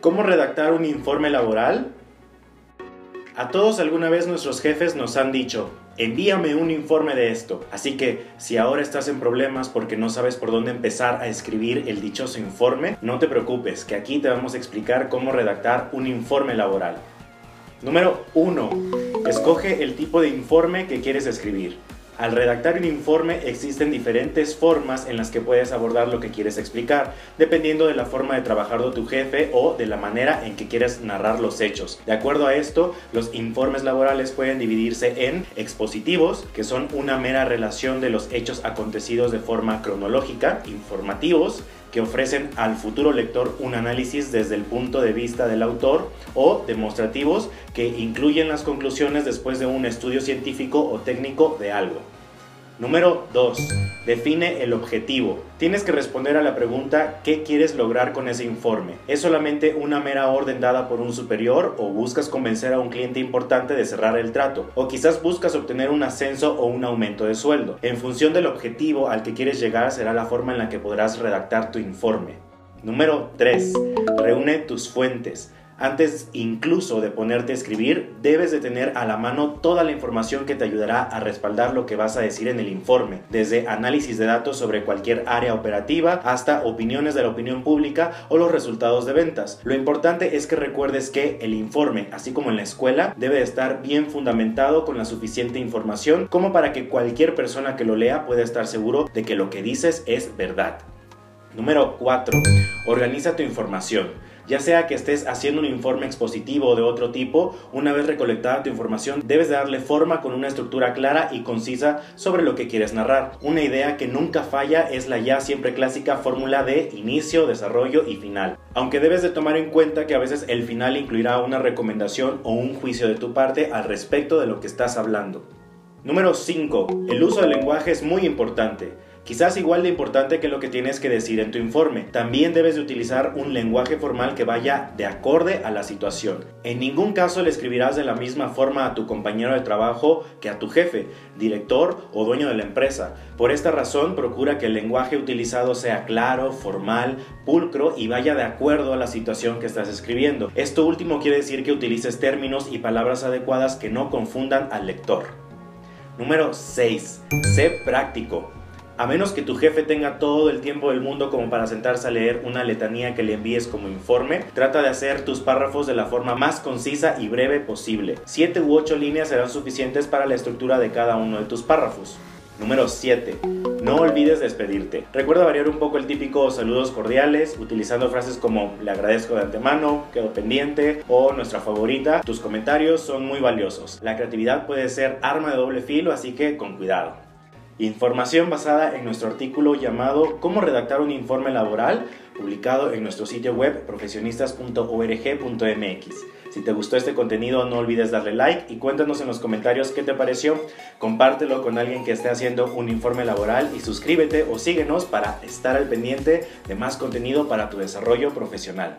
¿Cómo redactar un informe laboral? A todos alguna vez nuestros jefes nos han dicho, envíame un informe de esto. Así que si ahora estás en problemas porque no sabes por dónde empezar a escribir el dichoso informe, no te preocupes, que aquí te vamos a explicar cómo redactar un informe laboral. Número 1. Escoge el tipo de informe que quieres escribir. Al redactar un informe existen diferentes formas en las que puedes abordar lo que quieres explicar, dependiendo de la forma de trabajar de tu jefe o de la manera en que quieres narrar los hechos. De acuerdo a esto, los informes laborales pueden dividirse en expositivos, que son una mera relación de los hechos acontecidos de forma cronológica, informativos, que ofrecen al futuro lector un análisis desde el punto de vista del autor o demostrativos que incluyen las conclusiones después de un estudio científico o técnico de algo. Número 2. Define el objetivo. Tienes que responder a la pregunta ¿qué quieres lograr con ese informe? ¿Es solamente una mera orden dada por un superior o buscas convencer a un cliente importante de cerrar el trato? ¿O quizás buscas obtener un ascenso o un aumento de sueldo? En función del objetivo al que quieres llegar será la forma en la que podrás redactar tu informe. Número 3. Reúne tus fuentes. Antes incluso de ponerte a escribir, debes de tener a la mano toda la información que te ayudará a respaldar lo que vas a decir en el informe, desde análisis de datos sobre cualquier área operativa hasta opiniones de la opinión pública o los resultados de ventas. Lo importante es que recuerdes que el informe, así como en la escuela, debe estar bien fundamentado con la suficiente información como para que cualquier persona que lo lea pueda estar seguro de que lo que dices es verdad. Número 4. Organiza tu información. Ya sea que estés haciendo un informe expositivo o de otro tipo, una vez recolectada tu información, debes darle forma con una estructura clara y concisa sobre lo que quieres narrar. Una idea que nunca falla es la ya siempre clásica fórmula de inicio, desarrollo y final. Aunque debes de tomar en cuenta que a veces el final incluirá una recomendación o un juicio de tu parte al respecto de lo que estás hablando. Número 5. El uso del lenguaje es muy importante quizás igual de importante que lo que tienes que decir en tu informe. También debes de utilizar un lenguaje formal que vaya de acorde a la situación. En ningún caso le escribirás de la misma forma a tu compañero de trabajo que a tu jefe, director o dueño de la empresa. Por esta razón, procura que el lenguaje utilizado sea claro, formal, pulcro y vaya de acuerdo a la situación que estás escribiendo. Esto último quiere decir que utilices términos y palabras adecuadas que no confundan al lector. Número 6. Sé práctico. A menos que tu jefe tenga todo el tiempo del mundo como para sentarse a leer una letanía que le envíes como informe, trata de hacer tus párrafos de la forma más concisa y breve posible. 7 u 8 líneas serán suficientes para la estructura de cada uno de tus párrafos. Número 7. No olvides despedirte. Recuerda variar un poco el típico saludos cordiales, utilizando frases como le agradezco de antemano, quedo pendiente o nuestra favorita. Tus comentarios son muy valiosos. La creatividad puede ser arma de doble filo, así que con cuidado. Información basada en nuestro artículo llamado Cómo redactar un informe laboral, publicado en nuestro sitio web profesionistas.org.mx. Si te gustó este contenido, no olvides darle like y cuéntanos en los comentarios qué te pareció. Compártelo con alguien que esté haciendo un informe laboral y suscríbete o síguenos para estar al pendiente de más contenido para tu desarrollo profesional.